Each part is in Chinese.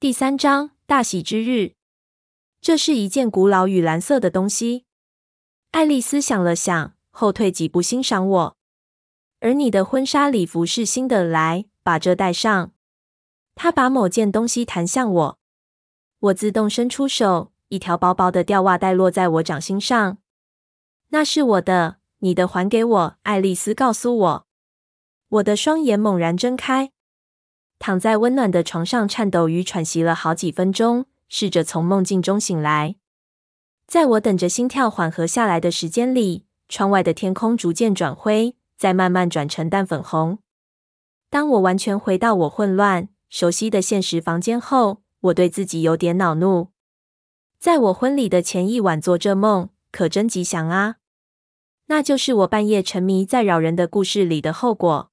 第三章大喜之日。这是一件古老与蓝色的东西。爱丽丝想了想，后退几步欣赏我。而你的婚纱礼服是新的，来，把这戴上。她把某件东西弹向我，我自动伸出手，一条薄薄的吊袜带落在我掌心上。那是我的，你的还给我。爱丽丝告诉我。我的双眼猛然睁开。躺在温暖的床上，颤抖与喘息了好几分钟，试着从梦境中醒来。在我等着心跳缓和下来的时间里，窗外的天空逐渐转灰，再慢慢转成淡粉红。当我完全回到我混乱、熟悉的现实房间后，我对自己有点恼怒。在我婚礼的前一晚做这梦，可真吉祥啊！那就是我半夜沉迷在扰人的故事里的后果。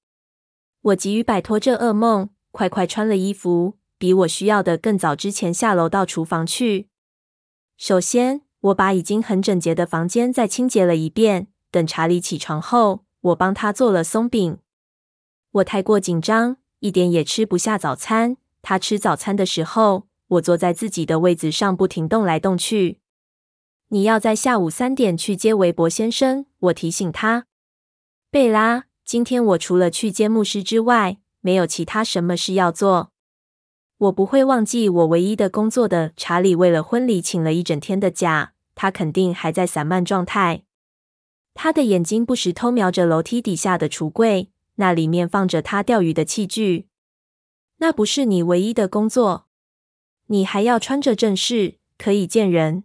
我急于摆脱这噩梦。快快穿了衣服，比我需要的更早之前下楼到厨房去。首先，我把已经很整洁的房间再清洁了一遍。等查理起床后，我帮他做了松饼。我太过紧张，一点也吃不下早餐。他吃早餐的时候，我坐在自己的位子上，不停动来动去。你要在下午三点去接韦伯先生，我提醒他。贝拉，今天我除了去接牧师之外，没有其他什么事要做，我不会忘记我唯一的工作的。查理为了婚礼请了一整天的假，他肯定还在散漫状态。他的眼睛不时偷瞄着楼梯底下的橱柜，那里面放着他钓鱼的器具。那不是你唯一的工作，你还要穿着正式，可以见人。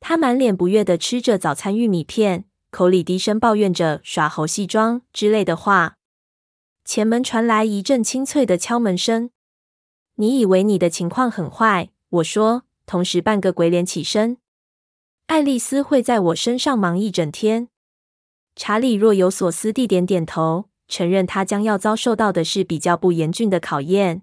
他满脸不悦地吃着早餐玉米片，口里低声抱怨着“耍猴戏装”之类的话。前门传来一阵清脆的敲门声。你以为你的情况很坏？我说，同时扮个鬼脸起身。爱丽丝会在我身上忙一整天。查理若有所思地点点头，承认他将要遭受到的是比较不严峻的考验。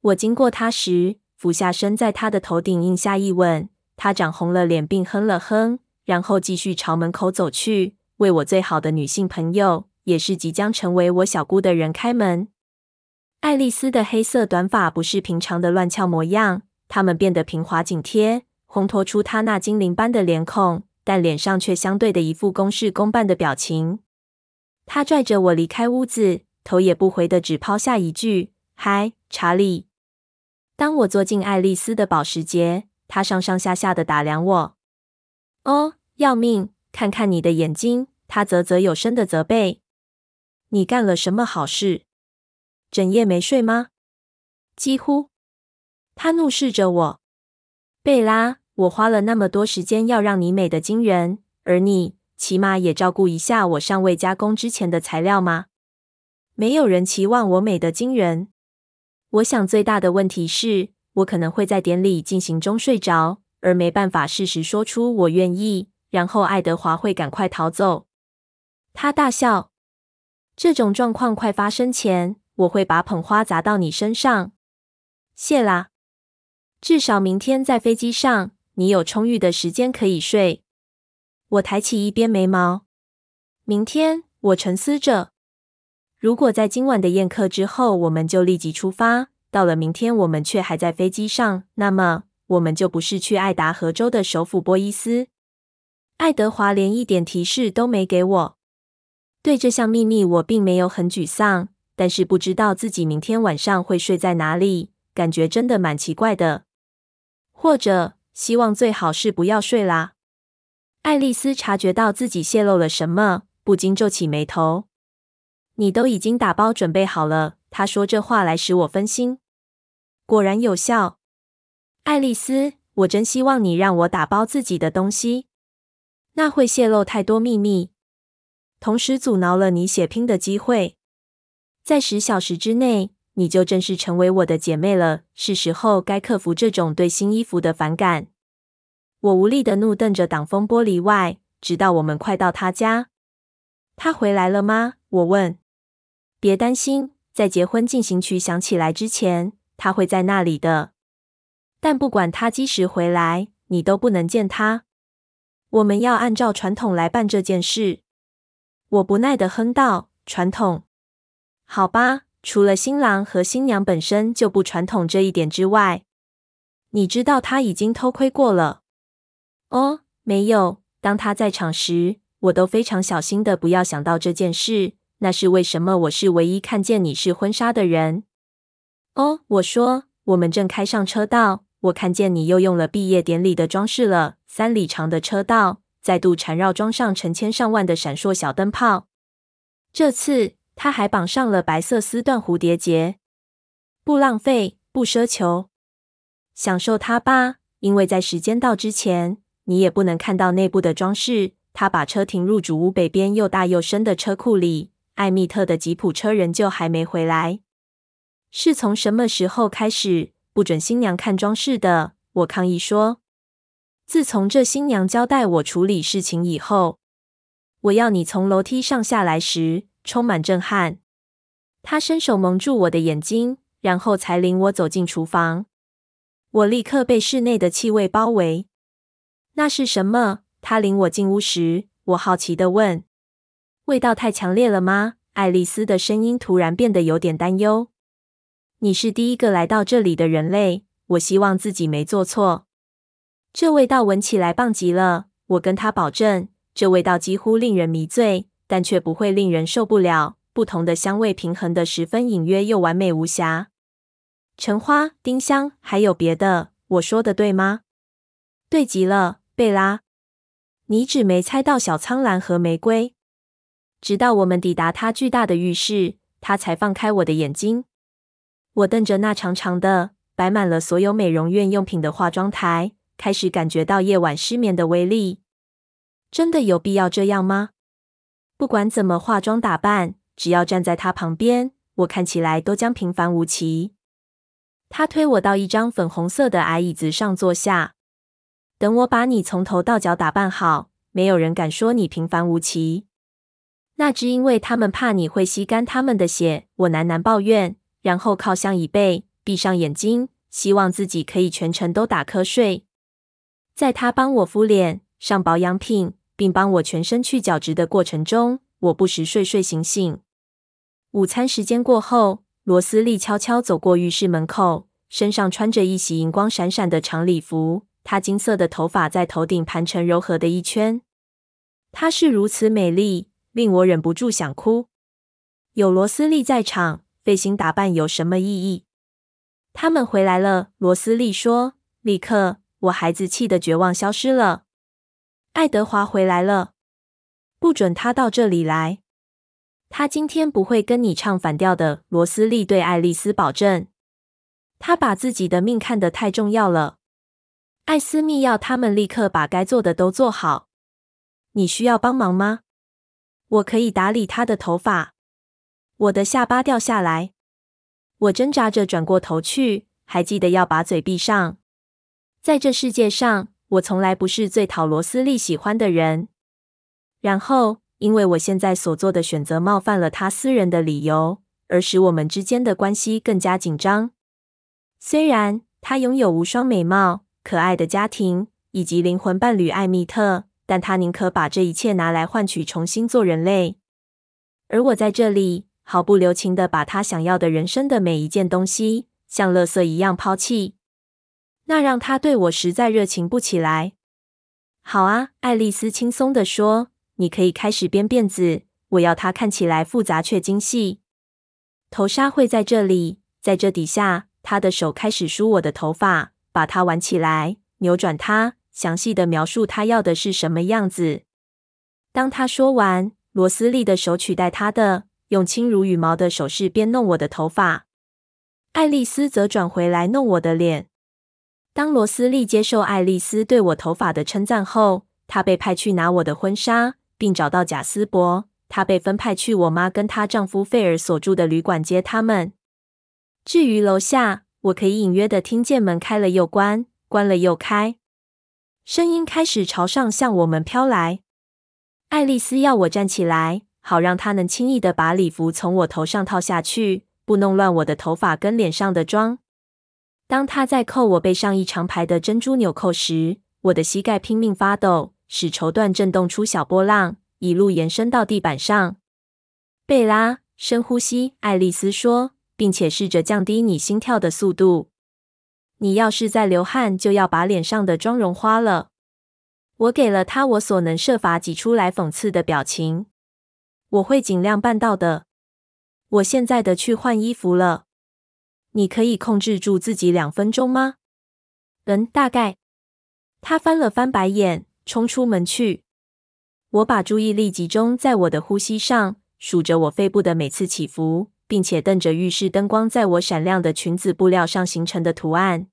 我经过他时，俯下身在他的头顶印下一吻。他涨红了脸，并哼了哼，然后继续朝门口走去，为我最好的女性朋友。也是即将成为我小姑的人开门。爱丽丝的黑色短发不是平常的乱翘模样，它们变得平滑紧贴，烘托出她那精灵般的脸孔，但脸上却相对的一副公事公办的表情。她拽着我离开屋子，头也不回的只抛下一句：“嗨，查理。”当我坐进爱丽丝的保时捷，她上上下下的打量我。“哦，要命！看看你的眼睛。”她啧啧有声的责备。你干了什么好事？整夜没睡吗？几乎。他怒视着我。贝拉，我花了那么多时间要让你美得惊人，而你起码也照顾一下我尚未加工之前的材料吗？没有人期望我美得惊人。我想最大的问题是我可能会在典礼进行中睡着，而没办法适时说出我愿意，然后爱德华会赶快逃走。他大笑。这种状况快发生前，我会把捧花砸到你身上。谢啦，至少明天在飞机上，你有充裕的时间可以睡。我抬起一边眉毛。明天，我沉思着，如果在今晚的宴客之后，我们就立即出发，到了明天我们却还在飞机上，那么我们就不是去爱达荷州的首府波伊斯。爱德华连一点提示都没给我。对这项秘密，我并没有很沮丧，但是不知道自己明天晚上会睡在哪里，感觉真的蛮奇怪的。或者，希望最好是不要睡啦。爱丽丝察觉到自己泄露了什么，不禁皱起眉头。你都已经打包准备好了，她说这话来使我分心。果然有效。爱丽丝，我真希望你让我打包自己的东西，那会泄露太多秘密。同时阻挠了你血拼的机会，在十小时之内，你就正式成为我的姐妹了。是时候该克服这种对新衣服的反感。我无力的怒瞪着挡风玻璃外，直到我们快到他家。他回来了吗？我问。别担心，在结婚进行曲响起来之前，他会在那里的。但不管他几时回来，你都不能见他。我们要按照传统来办这件事。我不耐地哼道：“传统，好吧，除了新郎和新娘本身就不传统这一点之外，你知道他已经偷窥过了。哦，没有。当他在场时，我都非常小心的不要想到这件事。那是为什么？我是唯一看见你试婚纱的人。哦，我说，我们正开上车道，我看见你又用了毕业典礼的装饰了。三里长的车道再度缠绕，装上成千上万的闪烁小灯泡。这次他还绑上了白色丝缎蝴蝶结。不浪费，不奢求。享受它吧，因为在时间到之前，你也不能看到内部的装饰。他把车停入主屋北边又大又深的车库里。艾蜜特的吉普车仍旧还没回来。是从什么时候开始不准新娘看装饰的？我抗议说：“自从这新娘交代我处理事情以后，我要你从楼梯上下来时充满震撼。”他伸手蒙住我的眼睛，然后才领我走进厨房。我立刻被室内的气味包围。那是什么？他领我进屋时，我好奇的问：“味道太强烈了吗？”爱丽丝的声音突然变得有点担忧。“你是第一个来到这里的人类，我希望自己没做错。”这味道闻起来棒极了，我跟他保证。这味道几乎令人迷醉，但却不会令人受不了。不同的香味平衡得十分隐约又完美无瑕。橙花、丁香，还有别的。我说的对吗？对极了，贝拉。你只没猜到小苍兰和玫瑰。直到我们抵达他巨大的浴室，他才放开我的眼睛。我瞪着那长长的、摆满了所有美容院用品的化妆台，开始感觉到夜晚失眠的威力。真的有必要这样吗？不管怎么化妆打扮，只要站在他旁边，我看起来都将平凡无奇。他推我到一张粉红色的矮椅子上坐下。等我把你从头到脚打扮好，没有人敢说你平凡无奇。那只因为他们怕你会吸干他们的血。我喃喃抱怨，然后靠向椅背，闭上眼睛，希望自己可以全程都打瞌睡。在他帮我敷脸、上保养品，并帮我全身去角质的过程中，我不时睡睡醒醒。午餐时间过后。罗斯利悄悄走过浴室门口，身上穿着一袭荧光闪闪的长礼服。她金色的头发在头顶盘成柔和的一圈。她是如此美丽，令我忍不住想哭。有罗斯利在场，费心打扮有什么意义？他们回来了，罗斯利说。立刻，我孩子气的绝望消失了。爱德华回来了，不准他到这里来。他今天不会跟你唱反调的，罗斯利对爱丽丝保证。他把自己的命看得太重要了。艾斯密要他们立刻把该做的都做好。你需要帮忙吗？我可以打理他的头发。我的下巴掉下来。我挣扎着转过头去，还记得要把嘴闭上。在这世界上，我从来不是最讨罗斯利喜欢的人。然后。因为我现在所做的选择冒犯了他私人的理由，而使我们之间的关系更加紧张。虽然他拥有无双美貌、可爱的家庭以及灵魂伴侣艾蜜特，但他宁可把这一切拿来换取重新做人类。而我在这里毫不留情地把他想要的人生的每一件东西像垃圾一样抛弃，那让他对我实在热情不起来。好啊，爱丽丝轻松地说。你可以开始编辫子，我要它看起来复杂却精细。头纱会在这里，在这底下。他的手开始梳我的头发，把它挽起来，扭转它，详细的描述他要的是什么样子。当他说完，罗斯利的手取代他的，用轻如羽毛的手势边弄我的头发。爱丽丝则转回来弄我的脸。当罗斯利接受爱丽丝对我头发的称赞后，他被派去拿我的婚纱。并找到贾斯伯，他被分派去我妈跟她丈夫费尔所住的旅馆接他们。至于楼下，我可以隐约的听见门开了又关，关了又开，声音开始朝上向我们飘来。爱丽丝要我站起来，好让她能轻易的把礼服从我头上套下去，不弄乱我的头发跟脸上的妆。当他在扣我背上一长排的珍珠纽扣时，我的膝盖拼命发抖。使绸缎震动出小波浪，一路延伸到地板上。贝拉，深呼吸。爱丽丝说：“并且试着降低你心跳的速度。你要是再流汗，就要把脸上的妆容花了。我给了他我所能设法挤出来讽刺的表情。我会尽量办到的。我现在得去换衣服了。你可以控制住自己两分钟吗？嗯，大概。他翻了翻白眼，冲出门去。我把注意力集中在我的呼吸上，数着我肺部的每次起伏，并且瞪着浴室灯光在我闪亮的裙子布料上形成的图案。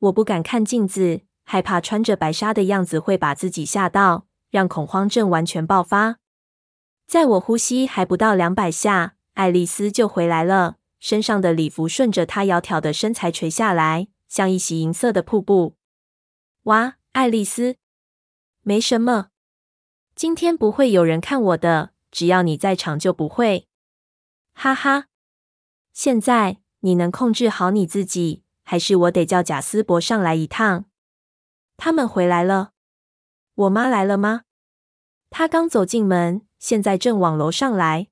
我不敢看镜子，害怕穿着白纱的样子会把自己吓到，让恐慌症完全爆发。在我呼吸还不到两百下，爱丽丝就回来了，身上的礼服顺着她窈窕的身材垂下来，像一袭银色的瀑布。哇，爱丽丝，没什么，今天不会有人看我的，只要你在场就不会。哈哈，现在你能控制好你自己，还是我得叫贾斯伯上来一趟？他们回来了。我妈来了吗？她刚走进门，现在正往楼上来。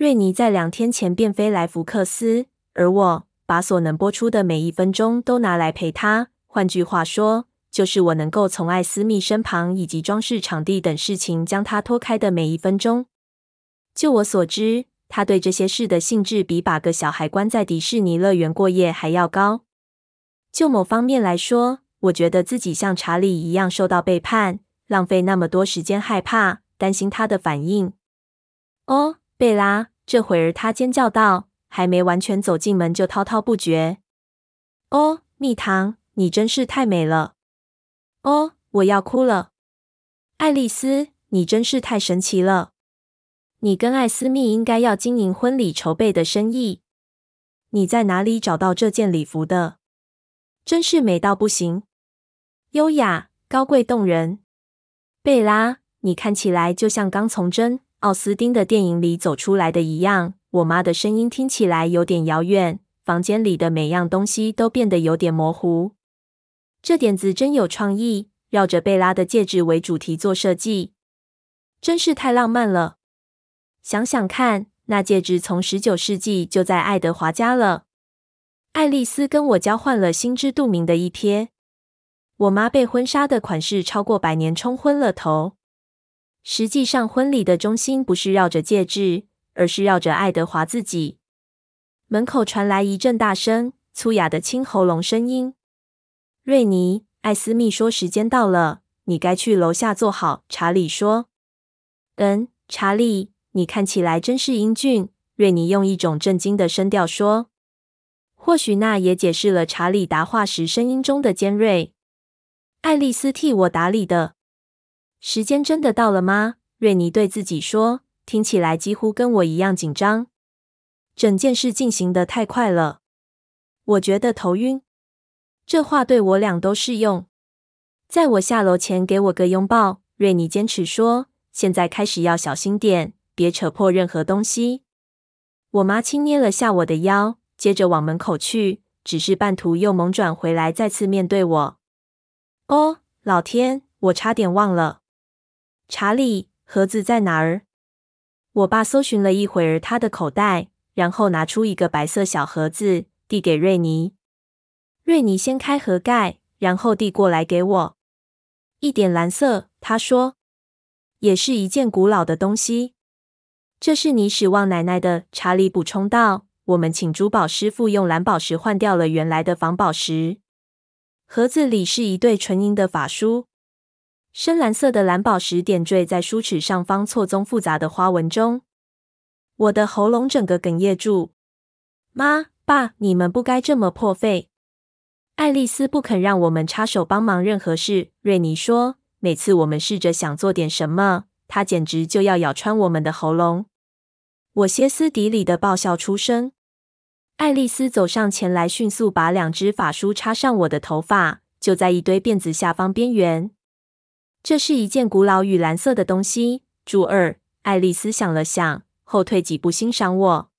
瑞尼在两天前便飞来福克斯，而我把所能播出的每一分钟都拿来陪他。换句话说，就是我能够从艾斯密身旁以及装饰场地等事情将他拖开的每一分钟。就我所知，他对这些事的兴致比把个小孩关在迪士尼乐园过夜还要高。就某方面来说，我觉得自己像查理一样受到背叛，浪费那么多时间，害怕、担心他的反应。哦，贝拉，这会儿他尖叫道，还没完全走进门就滔滔不绝。哦，蜜糖，你真是太美了。哦，我要哭了，爱丽丝，你真是太神奇了。你跟艾斯密应该要经营婚礼筹备的生意。你在哪里找到这件礼服的？真是美到不行，优雅、高贵、动人。贝拉，你看起来就像刚从真奥斯汀的电影里走出来的一样。我妈的声音听起来有点遥远，房间里的每样东西都变得有点模糊。这点子真有创意，绕着贝拉的戒指为主题做设计，真是太浪漫了。想想看，那戒指从十九世纪就在爱德华家了。爱丽丝跟我交换了心知肚明的一瞥。我妈被婚纱的款式超过百年冲昏了头。实际上，婚礼的中心不是绕着戒指，而是绕着爱德华自己。门口传来一阵大声、粗哑的清喉咙声音。瑞尼，艾斯密说：“时间到了，你该去楼下坐好。”查理说：“嗯，查理，你看起来真是英俊。”瑞尼用一种震惊的声调说：“或许那也解释了查理答话时声音中的尖锐。”爱丽丝替我打理的。时间真的到了吗？瑞尼对自己说，听起来几乎跟我一样紧张。整件事进行的太快了，我觉得头晕。这话对我俩都适用。在我下楼前，给我个拥抱。瑞尼坚持说：“现在开始要小心点，别扯破任何东西。”我妈轻捏了下我的腰，接着往门口去，只是半途又猛转回来，再次面对我。哦，老天，我差点忘了，查理，盒子在哪儿？我爸搜寻了一会儿他的口袋，然后拿出一个白色小盒子，递给瑞尼。瑞尼掀开盒盖，然后递过来给我。一点蓝色，他说，也是一件古老的东西。这是你史旺奶奶的，查理补充道。我们请珠宝师傅用蓝宝石换掉了原来的仿宝石。盒子里是一对纯银的发梳，深蓝色的蓝宝石点缀在梳齿上方，错综复杂的花纹中。我的喉咙整个哽咽住。妈，爸，你们不该这么破费。爱丽丝不肯让我们插手帮忙任何事。瑞尼说：“每次我们试着想做点什么，她简直就要咬穿我们的喉咙。”我歇斯底里的爆笑出声。爱丽丝走上前来，迅速把两只法梳插上我的头发，就在一堆辫子下方边缘。这是一件古老与蓝色的东西。注二，爱丽丝想了想，后退几步欣赏我。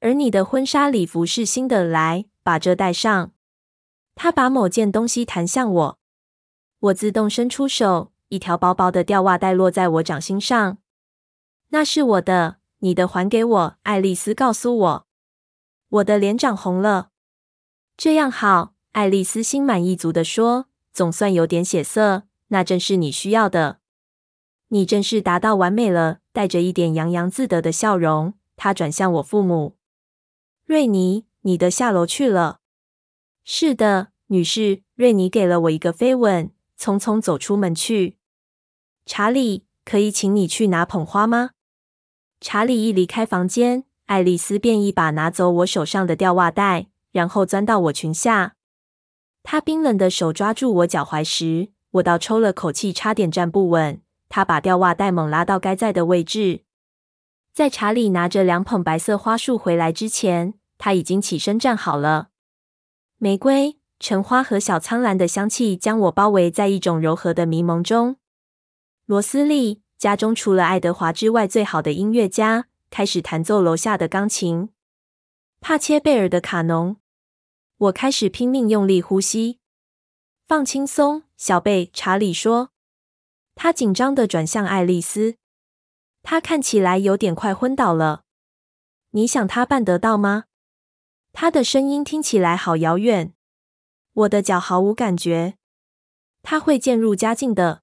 而你的婚纱礼服是新的，来，把这戴上。他把某件东西弹向我，我自动伸出手，一条薄薄的吊袜带落在我掌心上。那是我的，你的还给我。爱丽丝告诉我，我的脸涨红了。这样好，爱丽丝心满意足地说：“总算有点血色，那正是你需要的。你真是达到完美了。”带着一点洋洋自得的笑容，她转向我父母：“瑞尼，你的下楼去了。”“是的，女士。”瑞尼给了我一个飞吻，匆匆走出门去。查理，可以请你去拿捧花吗？查理一离开房间，爱丽丝便一把拿走我手上的吊袜带，然后钻到我裙下。她冰冷的手抓住我脚踝时，我倒抽了口气，差点站不稳。他把吊袜带猛拉到该在的位置。在查理拿着两捧白色花束回来之前，他已经起身站好了。玫瑰、橙花和小苍兰的香气将我包围在一种柔和的迷蒙中。罗斯利，家中除了爱德华之外最好的音乐家，开始弹奏楼下的钢琴。帕切贝尔的卡农。我开始拼命用力呼吸。放轻松，小贝。查理说。他紧张地转向爱丽丝。他看起来有点快昏倒了。你想他办得到吗？他的声音听起来好遥远。我的脚毫无感觉。他会渐入佳境的。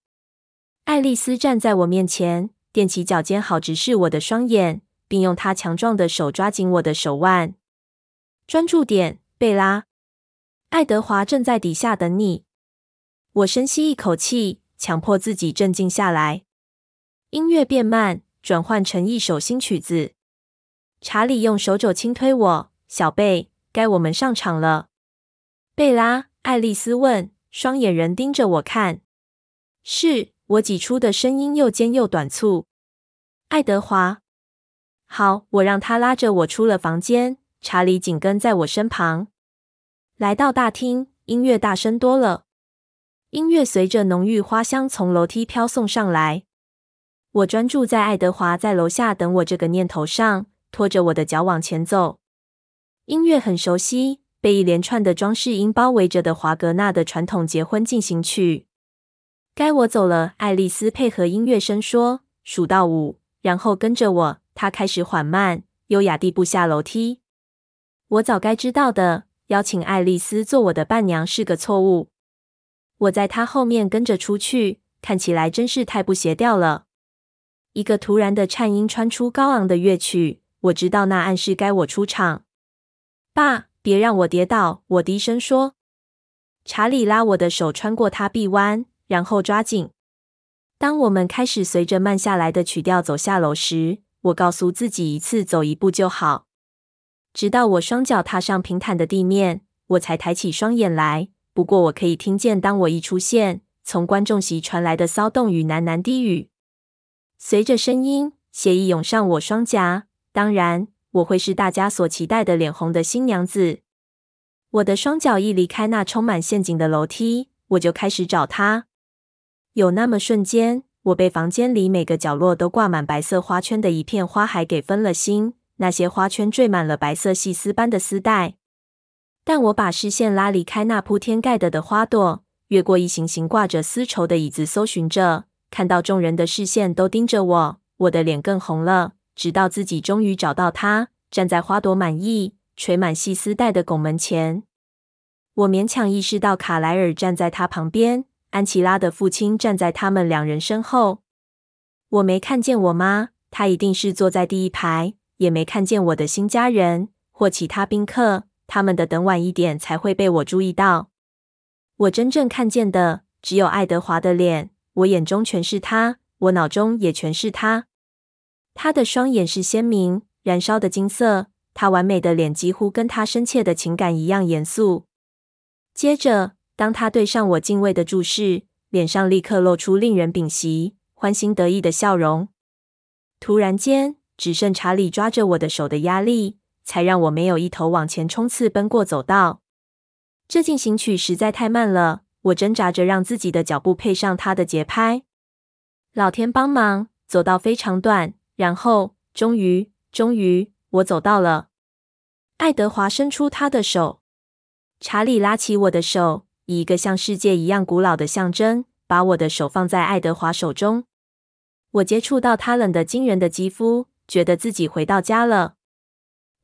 爱丽丝站在我面前，踮起脚尖，好直视我的双眼，并用她强壮的手抓紧我的手腕。专注点，贝拉。爱德华正在底下等你。我深吸一口气，强迫自己镇静下来。音乐变慢，转换成一首新曲子。查理用手肘轻推我，小贝，该我们上场了。贝拉，爱丽丝问，双眼仍盯着我看。是。我挤出的声音又尖又短促。爱德华，好，我让他拉着我出了房间。查理紧跟在我身旁，来到大厅，音乐大声多了。音乐随着浓郁花香从楼梯飘送上来。我专注在爱德华在楼下等我这个念头上，拖着我的脚往前走。音乐很熟悉，被一连串的装饰音包围着的华格纳的传统结婚进行曲。该我走了，爱丽丝配合音乐声说：“数到五，然后跟着我。”她开始缓慢、优雅地步下楼梯。我早该知道的，邀请爱丽丝做我的伴娘是个错误。我在他后面跟着出去，看起来真是太不协调了。一个突然的颤音穿出高昂的乐曲，我知道那暗示该我出场。爸，别让我跌倒！我低声说。查理拉我的手穿过他臂弯。然后抓紧。当我们开始随着慢下来的曲调走下楼时，我告诉自己一次走一步就好。直到我双脚踏上平坦的地面，我才抬起双眼来。不过我可以听见，当我一出现，从观众席传来的骚动与喃喃低语。随着声音，血意涌上我双颊。当然，我会是大家所期待的脸红的新娘子。我的双脚一离开那充满陷阱的楼梯，我就开始找他。有那么瞬间，我被房间里每个角落都挂满白色花圈的一片花海给分了心。那些花圈缀满了白色细丝般的丝带。但我把视线拉离开那铺天盖地的花朵，越过一行行挂着丝绸的椅子，搜寻着，看到众人的视线都盯着我，我的脸更红了。直到自己终于找到他，站在花朵满溢、垂满细丝带的拱门前，我勉强意识到卡莱尔站在他旁边。安琪拉的父亲站在他们两人身后。我没看见我妈，她一定是坐在第一排。也没看见我的新家人或其他宾客，他们的等晚一点才会被我注意到。我真正看见的只有爱德华的脸，我眼中全是他，我脑中也全是他。他的双眼是鲜明、燃烧的金色，他完美的脸几乎跟他深切的情感一样严肃。接着。当他对上我敬畏的注视，脸上立刻露出令人屏息、欢欣得意的笑容。突然间，只剩查理抓着我的手的压力，才让我没有一头往前冲刺，奔过走道。这进行曲实在太慢了，我挣扎着让自己的脚步配上他的节拍。老天帮忙，走道非常短，然后终于，终于，我走到了。爱德华伸出他的手，查理拉起我的手。以一个像世界一样古老的象征，把我的手放在爱德华手中。我接触到他冷的惊人的肌肤，觉得自己回到家了。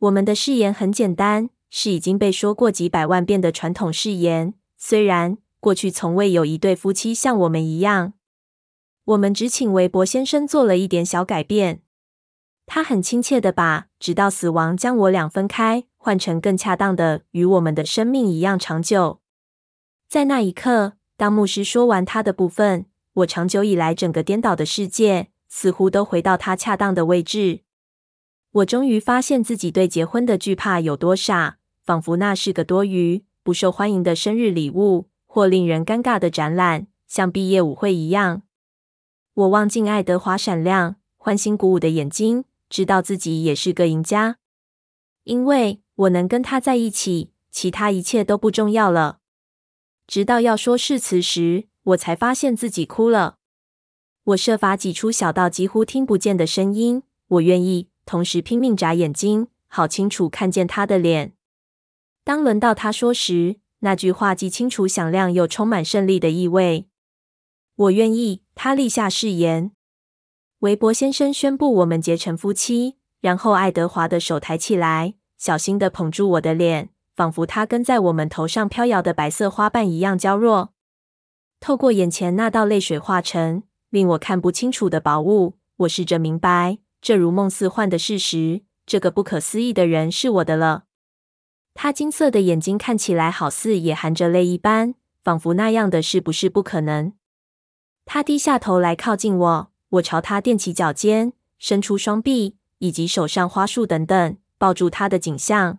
我们的誓言很简单，是已经被说过几百万遍的传统誓言。虽然过去从未有一对夫妻像我们一样，我们只请韦伯先生做了一点小改变。他很亲切地把“直到死亡将我俩分开”换成更恰当的“与我们的生命一样长久”。在那一刻，当牧师说完他的部分，我长久以来整个颠倒的世界似乎都回到他恰当的位置。我终于发现自己对结婚的惧怕有多傻，仿佛那是个多余、不受欢迎的生日礼物，或令人尴尬的展览，像毕业舞会一样。我望进爱德华闪亮、欢欣鼓舞的眼睛，知道自己也是个赢家，因为我能跟他在一起，其他一切都不重要了。直到要说誓词时，我才发现自己哭了。我设法挤出小到几乎听不见的声音，我愿意。同时拼命眨眼睛，好清楚看见他的脸。当轮到他说时，那句话既清楚响亮，又充满胜利的意味。我愿意。他立下誓言。韦伯先生宣布我们结成夫妻，然后爱德华的手抬起来，小心的捧住我的脸，仿佛他跟在我们头上飘摇的白色花瓣一样娇弱。透过眼前那道泪水化成令我看不清楚的薄雾，我试着明白。这如梦似幻的事实，这个不可思议的人是我的了。他金色的眼睛看起来好似也含着泪一般，仿佛那样的事不是不可能。他低下头来靠近我，我朝他踮起脚尖，伸出双臂，以及手上花束等等，抱住他的景象。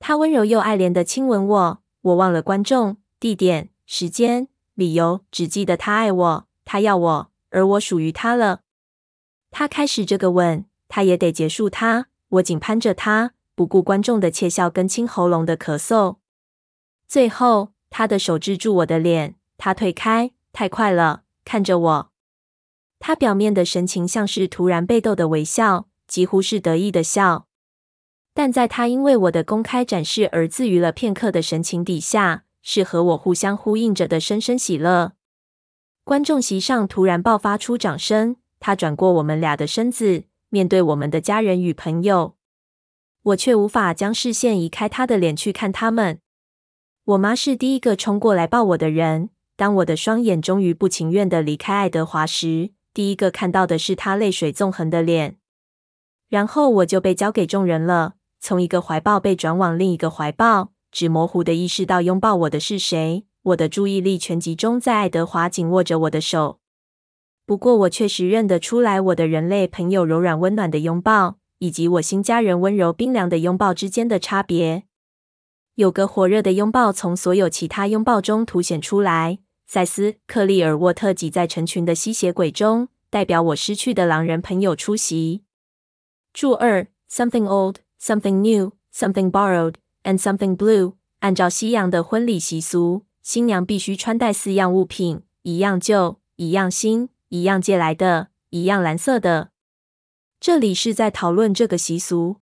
他温柔又爱怜的亲吻我，我忘了观众、地点、时间、理由，只记得他爱我，他要我，而我属于他了。他开始这个吻，他也得结束他。我紧攀着他，不顾观众的窃笑跟清喉咙的咳嗽。最后，他的手支住我的脸，他退开，太快了，看着我。他表面的神情像是突然被逗的微笑，几乎是得意的笑。但在他因为我的公开展示而自娱了片刻的神情底下，是和我互相呼应着的深深喜乐。观众席上突然爆发出掌声。他转过我们俩的身子，面对我们的家人与朋友，我却无法将视线移开他的脸去看他们。我妈是第一个冲过来抱我的人。当我的双眼终于不情愿地离开爱德华时，第一个看到的是他泪水纵横的脸。然后我就被交给众人了，从一个怀抱被转往另一个怀抱，只模糊地意识到拥抱我的是谁。我的注意力全集中在爱德华紧握着我的手。不过，我确实认得出来我的人类朋友柔软温暖的拥抱，以及我新家人温柔冰凉的拥抱之间的差别。有个火热的拥抱从所有其他拥抱中凸显出来。赛斯·克利尔沃特挤在成群的吸血鬼中，代表我失去的狼人朋友出席。注二：Something old, something new, something borrowed, and something blue。按照西洋的婚礼习俗，新娘必须穿戴四样物品：一样旧，一样新。一样借来的，一样蓝色的。这里是在讨论这个习俗。